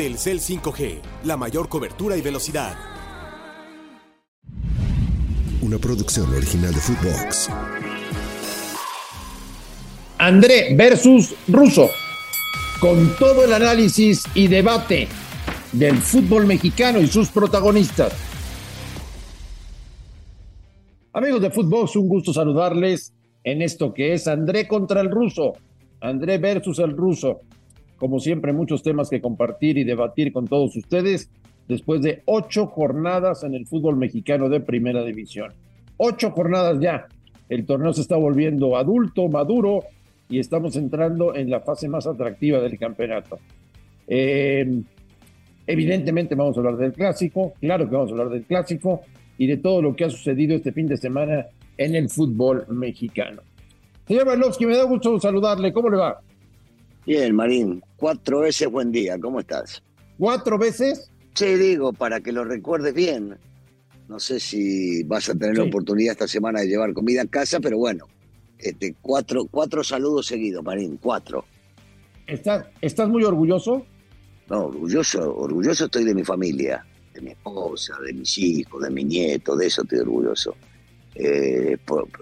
Telcel 5G, la mayor cobertura y velocidad. Una producción original de Footbox. André versus Russo. Con todo el análisis y debate del fútbol mexicano y sus protagonistas. Amigos de Footbox, un gusto saludarles en esto que es André contra el ruso. André versus el ruso. Como siempre, muchos temas que compartir y debatir con todos ustedes después de ocho jornadas en el fútbol mexicano de primera división. Ocho jornadas ya. El torneo se está volviendo adulto, maduro y estamos entrando en la fase más atractiva del campeonato. Eh, evidentemente vamos a hablar del clásico, claro que vamos a hablar del clásico y de todo lo que ha sucedido este fin de semana en el fútbol mexicano. Señor Balovsky, me da gusto saludarle. ¿Cómo le va? Bien, Marín, cuatro veces buen día, ¿cómo estás? ¿Cuatro veces? Sí, digo, para que lo recuerdes bien. No sé si vas a tener la oportunidad esta semana de llevar comida a casa, pero bueno, este, cuatro, cuatro saludos seguidos, Marín, cuatro. ¿Estás, ¿Estás muy orgulloso? No, orgulloso, orgulloso estoy de mi familia, de mi esposa, de mis hijos, de mi nieto, de eso estoy orgulloso. Eh,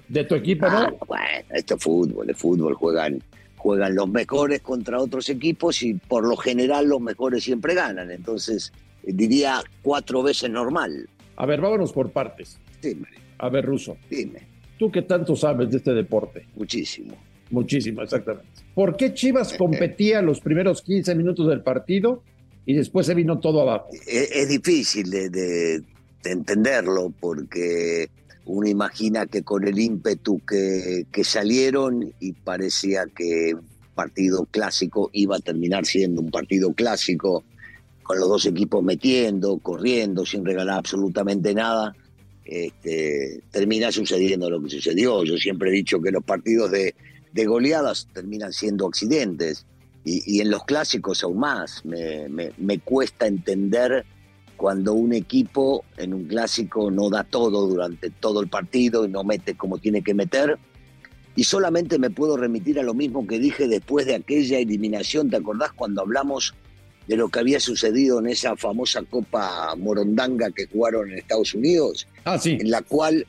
¿De tu equipo, ah, Bueno, esto es fútbol, el fútbol juegan juegan los mejores contra otros equipos y por lo general los mejores siempre ganan. Entonces, eh, diría cuatro veces normal. A ver, vámonos por partes. Dime. A ver, Ruso. Dime. ¿Tú qué tanto sabes de este deporte? Muchísimo. Muchísimo, exactamente. ¿Por qué Chivas competía los primeros 15 minutos del partido y después se vino todo abajo? Es, difícil de entenderlo porque uno imagina que con el ímpetu que, que salieron y parecía que un partido clásico iba a terminar siendo un partido clásico, con los dos equipos metiendo, corriendo, sin regalar absolutamente nada, este, termina sucediendo lo que sucedió. Yo siempre he dicho que los partidos de, de goleadas terminan siendo accidentes y, y, en los clásicos aún más. Me, me, me cuesta entender cuando un equipo en un clásico no da todo durante todo el partido y no mete como tiene que meter. Y solamente me puedo remitir a lo mismo que dije después de aquella eliminación, ¿te acordás cuando hablamos de lo que había sucedido en esa famosa Copa Morondanga que jugaron en Estados Unidos? Ah, sí. En la cual,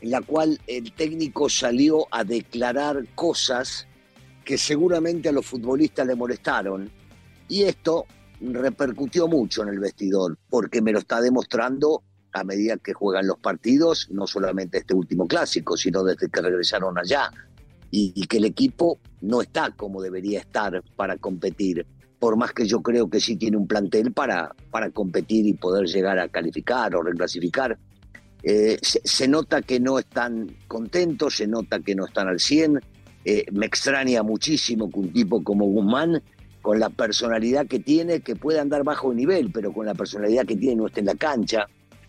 en la cual el técnico salió a declarar cosas que seguramente a los futbolistas le molestaron. Y esto repercutió mucho en el vestidor, porque me lo está demostrando a medida que juegan los partidos, no solamente este último clásico, sino desde que regresaron allá, y, que el equipo no está como debería estar para competir, por más que yo creo que sí tiene un plantel para, para competir y poder llegar a calificar o reclasificar. Eh, se, nota que no están contentos, se nota que no están al 100. Eh, me extraña muchísimo que un tipo como Guzmán con la personalidad que tiene, que puede andar bajo nivel, pero con la personalidad que tiene no esté en la cancha,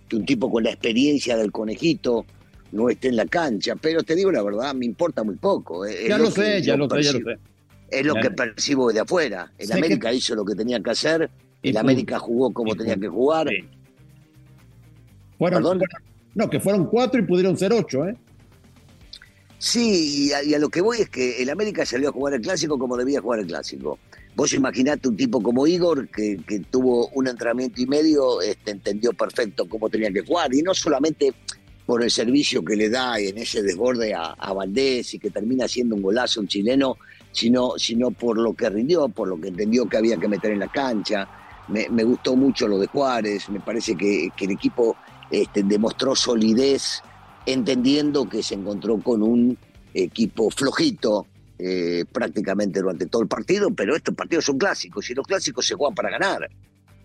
que un tipo con la experiencia del conejito no esté en la cancha, pero te digo la verdad, me importa muy poco. Eh, ya lo, sé, ya lo sé, ya lo sé. Es lo que percibo desde afuera. El América hizo lo que tenía que hacer, el América jugó como tenía que jugar. Fueron, no, que fueron cuatro y pudieron ser ocho, ¿eh? Sí, y a, lo que voy es que el América salió a jugar el clásico como debía jugar el clásico. Vos imaginate un tipo como Igor, que, tuvo un entrenamiento y medio, este, entendió perfecto cómo tenía que jugar, y no solamente por el servicio que le da en ese desborde a, Valdés y que termina siendo un golazo un chileno, sino, sino por lo que rindió, por lo que entendió que había que meter en la cancha. Me, gustó mucho lo de Juárez, me parece que, el equipo este, demostró solidez, entendiendo que se encontró con un equipo flojito, eh, prácticamente durante todo el partido, pero estos partidos son clásicos y los clásicos se juegan para ganar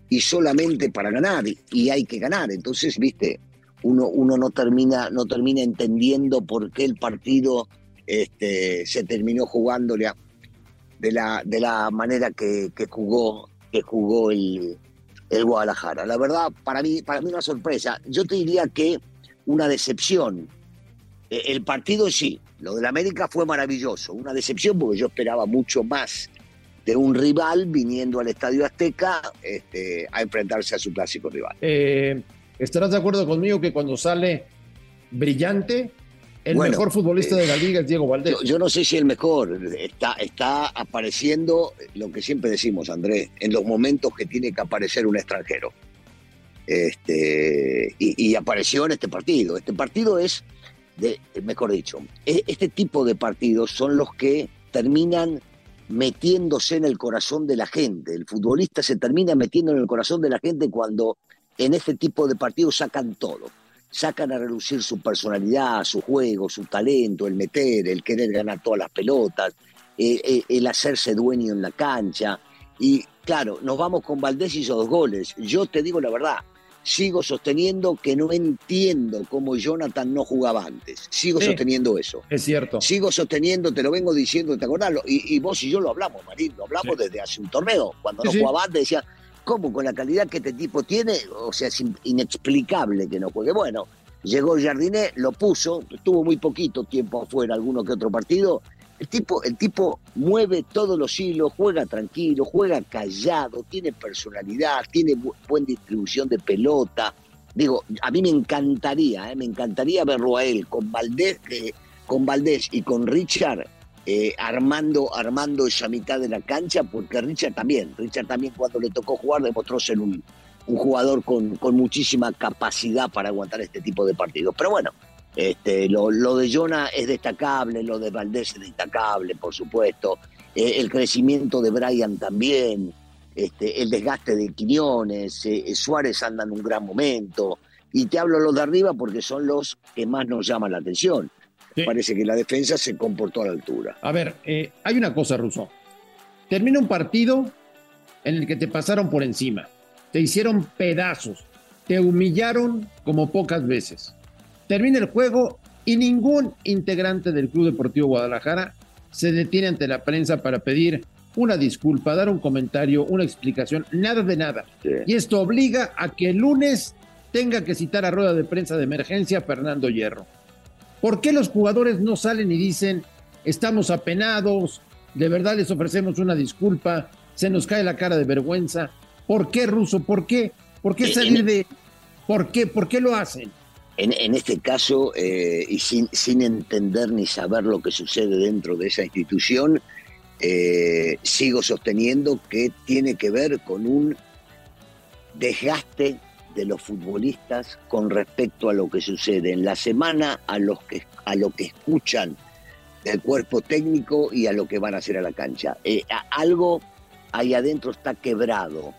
y solamente para ganar y hay que ganar. Entonces, viste, uno, uno no, termina, no termina entendiendo por qué el partido este, se terminó jugándole de, la, de la manera que, jugó, que jugó el, Guadalajara. La verdad, para mí, para mí una sorpresa. Yo te diría que una decepción. E, el partido sí, lo del América fue maravilloso, una decepción porque yo esperaba mucho más de un rival viniendo al Estadio Azteca este, a enfrentarse a su clásico rival. Eh, ¿Estarás de acuerdo conmigo que cuando sale brillante el mejor futbolista de la liga es Diego Valdés. Yo, no sé si el mejor. Está, está apareciendo lo que siempre decimos, Andrés, en los momentos que tiene que aparecer un extranjero. Este, y, apareció en este partido. Este partido es, de, mejor dicho, e, este tipo de partidos son los que terminan metiéndose en el corazón de la gente. El futbolista se termina metiendo en el corazón de la gente cuando en este tipo de partidos sacan todo. Sacan a relucir su personalidad, su juego, su talento, el meter, el querer ganar todas las pelotas, eh, eh, el hacerse dueño en la cancha. Y claro, nos vamos con Valdés y hizo dos goles. Yo te digo la verdad, sigo sosteniendo que no entiendo cómo Jonathan no jugaba antes. Sigo sosteniendo eso. Es cierto. Sigo sosteniendo, te lo vengo diciendo, ¿te acordás? Y, vos y yo lo hablamos, Marín, lo hablamos desde hace un torneo. Cuando no jugaba antes decía, ¿cómo con la calidad que este tipo tiene? O sea, es inexplicable que no juegue. Bueno, llegó Jardiné, lo puso, estuvo muy poquito tiempo afuera, alguno que otro partido, el tipo, el tipo mueve todos los hilos, juega tranquilo, juega callado, tiene personalidad, tiene buena distribución de pelota. Digo, a mí me encantaría, eh, me encantaría verlo a él con Valdés, eh, con Valdés y con Richard eh, armando, armando esa mitad de la cancha, porque Richard también, Richard también cuando le tocó jugar demostró ser un, un jugador con, con muchísima capacidad para aguantar este tipo de partidos. Pero bueno, este, lo, de Jonah es destacable, lo de Valdés es destacable, por supuesto. Eh, el crecimiento de Brian también, este, el desgaste de Quiñones, eh, eh, Suárez anda en un gran momento. Y te hablo los de arriba porque son los que más nos llaman la atención. Parece que la defensa se comportó a la altura. A ver, hay una cosa, Russo. Termina un partido en el que te pasaron por encima, te hicieron pedazos, te humillaron como pocas veces Termina el juego y ningún integrante del Club Deportivo Guadalajara se detiene ante la prensa para pedir una disculpa, dar un comentario, una explicación, nada de nada. Y esto obliga a que el lunes tenga que citar a rueda de prensa de emergencia a Fernando Hierro. ¿Por qué los jugadores no salen y dicen, estamos apenados, de verdad les ofrecemos una disculpa, se nos cae la cara de vergüenza? ¿Por qué, Ruso? ¿Por qué? ¿Por qué salir de... ¿Por qué? ¿Por qué lo hacen? En, este caso, eh, y sin, sin, entender ni saber lo que sucede dentro de esa institución, eh, sigo sosteniendo que tiene que ver con un desgaste de los futbolistas con respecto a lo que sucede en la semana, a, los que, a lo que escuchan del cuerpo técnico y a lo que van a hacer a la cancha. Eh, algo ahí adentro está quebrado.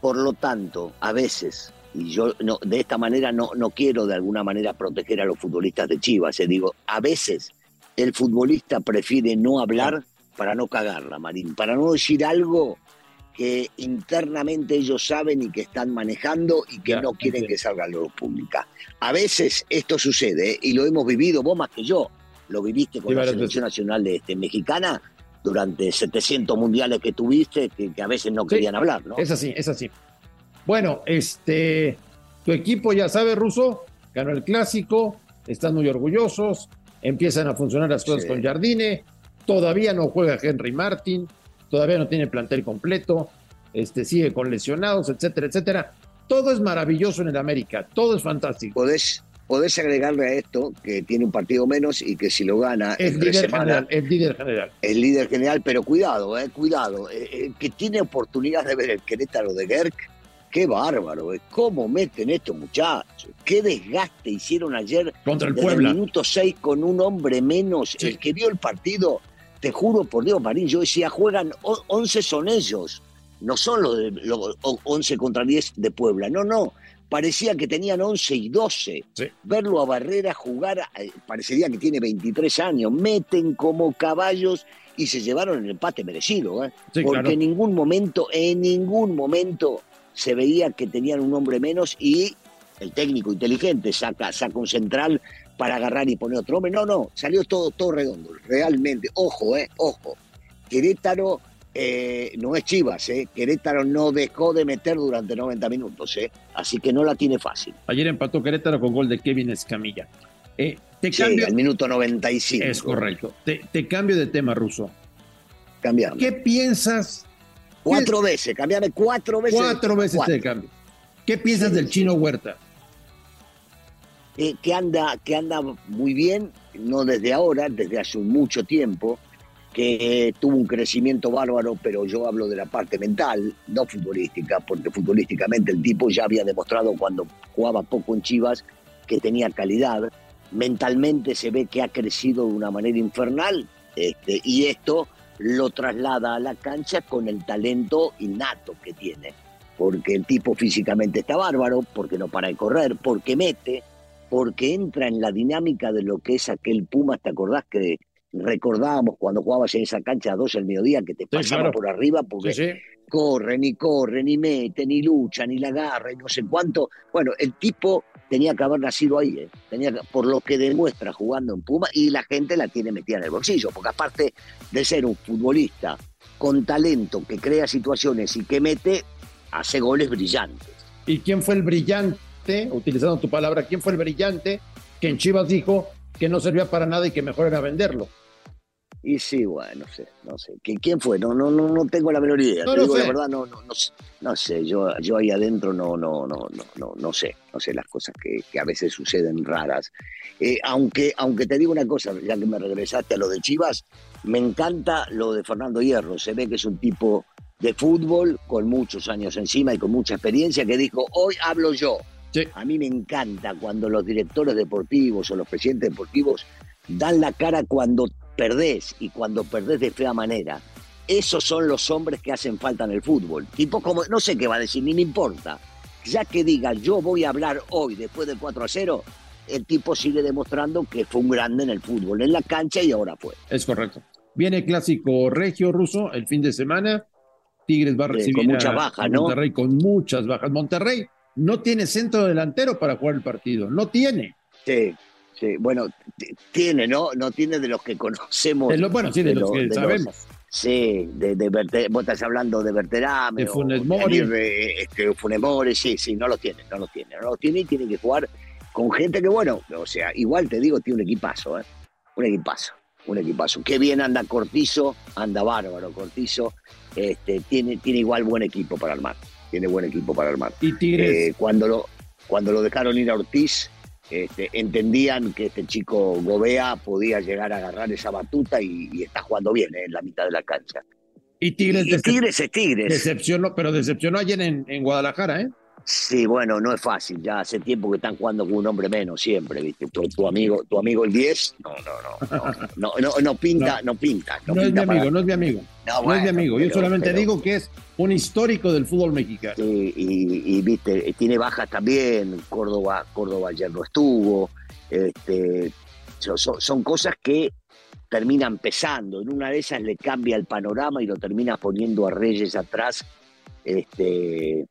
Por lo tanto, a veces y yo no, de esta manera no, no quiero de alguna manera proteger a los futbolistas de Chivas. Eh. Digo, a veces el futbolista prefiere no hablar para no cagarla, Marín, para no decir algo que internamente ellos saben y que están manejando y que no quieren que salga a la luz pública. A veces esto sucede eh, y lo hemos vivido, vos más que yo, lo viviste con la selección nacional de este, mexicana durante 700 mundiales que tuviste, que, a veces no querían hablar, ¿no? Es así, es así. Bueno, este, tu equipo ya sabe, Russo, ganó el clásico, están muy orgullosos, empiezan a funcionar las cosas con Jardine, todavía no juega Henry Martin, todavía no tiene plantel completo, este, sigue con lesionados, etcétera, etcétera. Todo es maravilloso en el América, todo es fantástico. Podés, podés agregarle a esto que tiene un partido menos y que si lo gana es líder general, es líder general. Es líder general, pero cuidado, eh, cuidado, eh, eh, que tiene oportunidad de ver el Querétaro de Gerk Qué bárbaro, eh. ¿cómo meten estos muchachos? Qué desgaste hicieron ayer contra el Puebla. El minuto 6 con un hombre menos. El que vio el partido, te juro por Dios, Marín, yo decía, juegan 11 son ellos, no son los, de, los 11 contra 10 de Puebla, no, no. Parecía que tenían 11 y 12. Verlo a Barrera jugar, eh, parecería que tiene 23 años. Meten como caballos y se llevaron el empate merecido, ¿eh? porque en ningún momento, en ningún momento se veía que tenían un hombre menos y el técnico inteligente saca, saca un central para agarrar y poner otro hombre. No, no, salió todo, todo redondo, realmente. Ojo, eh, ojo. Querétaro eh, no es Chivas, eh. Querétaro no dejó de meter durante 90 minutos, eh. así que no la tiene fácil. Ayer empató Querétaro con gol de Kevin Escamilla. Eh, te sí, cambio... al minuto 95. Es correcto. Te, te cambio de tema, Ruso. Cambiamos. ¿Qué piensas Cuatro veces, cambiame cuatro veces. Cuatro veces de cambio. ¿Qué piensas del chino Huerta? que, anda, que anda muy bien. no desde ahora, desde hace mucho tiempo, que tuvo un crecimiento bárbaro, pero yo hablo de la parte mental, no futbolística, porque futbolísticamente el tipo ya había demostrado cuando jugaba poco en Chivas que tenía calidad. Mentalmente se ve que ha crecido de una manera infernal este, y esto lo traslada a la cancha con el talento innato que tiene. Porque el tipo físicamente está bárbaro, porque no para de correr, porque mete, porque entra en la dinámica de lo que es aquel Puma, ¿te acordás que recordábamos cuando jugabas en esa cancha a dos el mediodía que te pasaba por arriba porque corren y corren y meten y luchan y la agarran y no sé cuánto. Bueno, el tipo tenía que haber nacido ahí, ¿eh? tenía por lo que demuestra jugando en Puma y la gente la tiene metida en el bolsillo, porque aparte de ser un futbolista con talento que crea situaciones y que mete, hace goles brillantes. ¿Y quién fue el brillante, utilizando tu palabra, quién fue el brillante que en Chivas dijo que no servía para nada y que mejor era venderlo? Y sí, bueno, no sé, no sé. ¿Quién fue? No, no, no, no tengo la menor idea. Te digo la verdad, no, no, no, no sé. Yo, yo ahí adentro no, no, no, no, no, no sé. No sé las cosas que, que a veces suceden raras. Eh, aunque, aunque te digo una cosa, ya que me regresaste a lo de Chivas, me encanta lo de Fernando Hierro. Se ve que es un tipo de fútbol con muchos años encima y con mucha experiencia que dijo, hoy hablo yo. A mí me encanta cuando los directores deportivos o los presidentes deportivos dan la cara cuando perdés y cuando perdés de fea manera. Esos son los hombres que hacen falta en el fútbol. Tipo como, no sé qué va a decir, ni me importa. Ya que diga, yo voy a hablar hoy después del 4 a 0, el tipo sigue demostrando que fue un grande en el fútbol, en la cancha y ahora fue. Es correcto. Viene clásico regio ruso el fin de semana. Tigres va a recibir con muchas bajas, ¿no? Monterrey con muchas bajas. Monterrey no tiene centro delantero para jugar el partido, no tiene. Sí, Sí, bueno, tiene, ¿no? No tiene de los que conocemos. bueno, sí, de, los que sabemos. sí, de, de vos estás hablando de Berterame. De Funes Mori. Este, Funes Mori, sí, sí, no lo tiene, no lo tiene. No lo tiene y tiene que jugar con gente que, bueno, o sea, igual te digo, tiene un equipazo, ¿eh? Un equipazo, un equipazo. Qué bien anda Cortizo, anda bárbaro Cortizo. Este, tiene, tiene igual buen equipo para armar. Tiene buen equipo para armar. Y Tigres. Eh, cuando, lo, cuando lo dejaron ir a Ortiz este, entendían que este chico Gobea podía llegar a agarrar esa batuta y, está jugando bien eh, en la mitad de la cancha. Y Tigres, Tigres es Tigres. Decepcionó, pero decepcionó ayer en, en Guadalajara, ¿eh? Sí, bueno, no es fácil. Ya hace tiempo que están jugando con un hombre menos siempre, ¿viste? Tu, amigo, tu amigo el 10, no, no, no, no, no, no, pinta, no, pinta. No, es mi amigo, no es mi amigo. No, es mi amigo. Yo solamente digo que es un histórico del fútbol mexicano. Sí, y, viste, tiene bajas también. Córdoba, Córdoba ayer no estuvo. Este, son, son cosas que terminan pesando. En una de esas le cambia el panorama y lo termina poniendo a Reyes atrás. Este,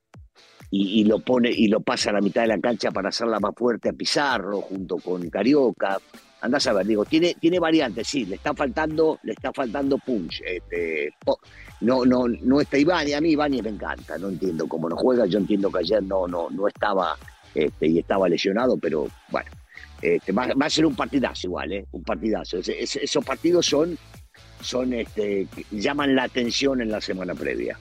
y, lo pone y lo pasa a la mitad de la cancha para hacerla más fuerte a Pizarro junto con Carioca. Andás a ver, digo, tiene, tiene variantes, sí, le está faltando, le está faltando punch. Este, no, no, no está Iván y a mí Iván me encanta, no entiendo cómo no juega, yo entiendo que ayer no, no, no estaba este, y estaba lesionado, pero bueno, este, va, a ser un partidazo igual, ¿eh? un partidazo. esos partidos son, son este, llaman la atención en la semana previa.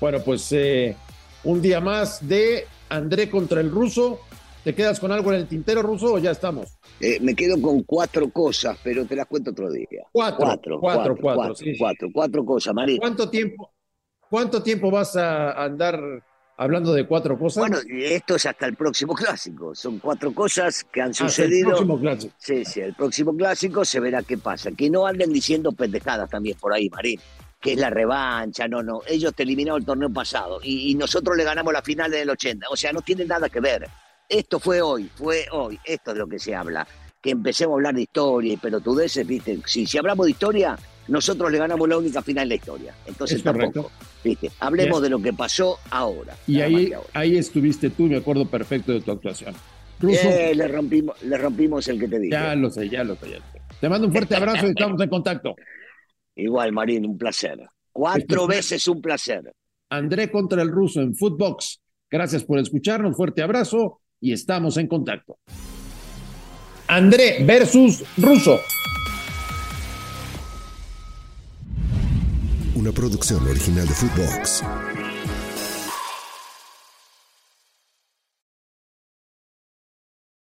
Bueno, pues eh, un día más de André contra el ruso. ¿Te quedas con algo en el tintero ruso o ya estamos? Eh, me quedo con cuatro cosas, pero te las cuento otro día. Cuatro, cuatro, cuatro, cuatro, cuatro, cuatro, cosas, María. ¿Cuánto tiempo, ¿Cuánto tiempo vas a andar hablando de cuatro cosas? Bueno, esto es hasta el próximo clásico. Son cuatro cosas que han sucedido. El próximo clásico. Sí, sí, el próximo clásico se verá qué pasa. Que no anden diciendo pendejadas también por ahí, Marín que es la revancha, no, no, ellos te eliminaron el torneo pasado y, nosotros le ganamos la final del 80, o sea, no tiene nada que ver. Esto fue hoy, fue hoy, esto es de lo que se habla. Que empecemos a hablar de historia y pelotudeces, ¿viste? Si, si hablamos de historia, nosotros le ganamos la única final de la historia. Entonces tampoco, ¿viste? Hablemos de lo que pasó ahora. Y ahí, ahí estuviste tú, me acuerdo perfecto de tu actuación. Eh, le, rompimos, le rompimos el que te dije. Ya lo sé, ya lo sé. Ya Te mando un fuerte abrazo y estamos en contacto. Igual, Marín, un placer. Cuatro veces un placer. André contra el ruso en Footbox. Gracias por escucharnos. Fuerte abrazo y estamos en contacto. André versus ruso. Una producción original de Footbox.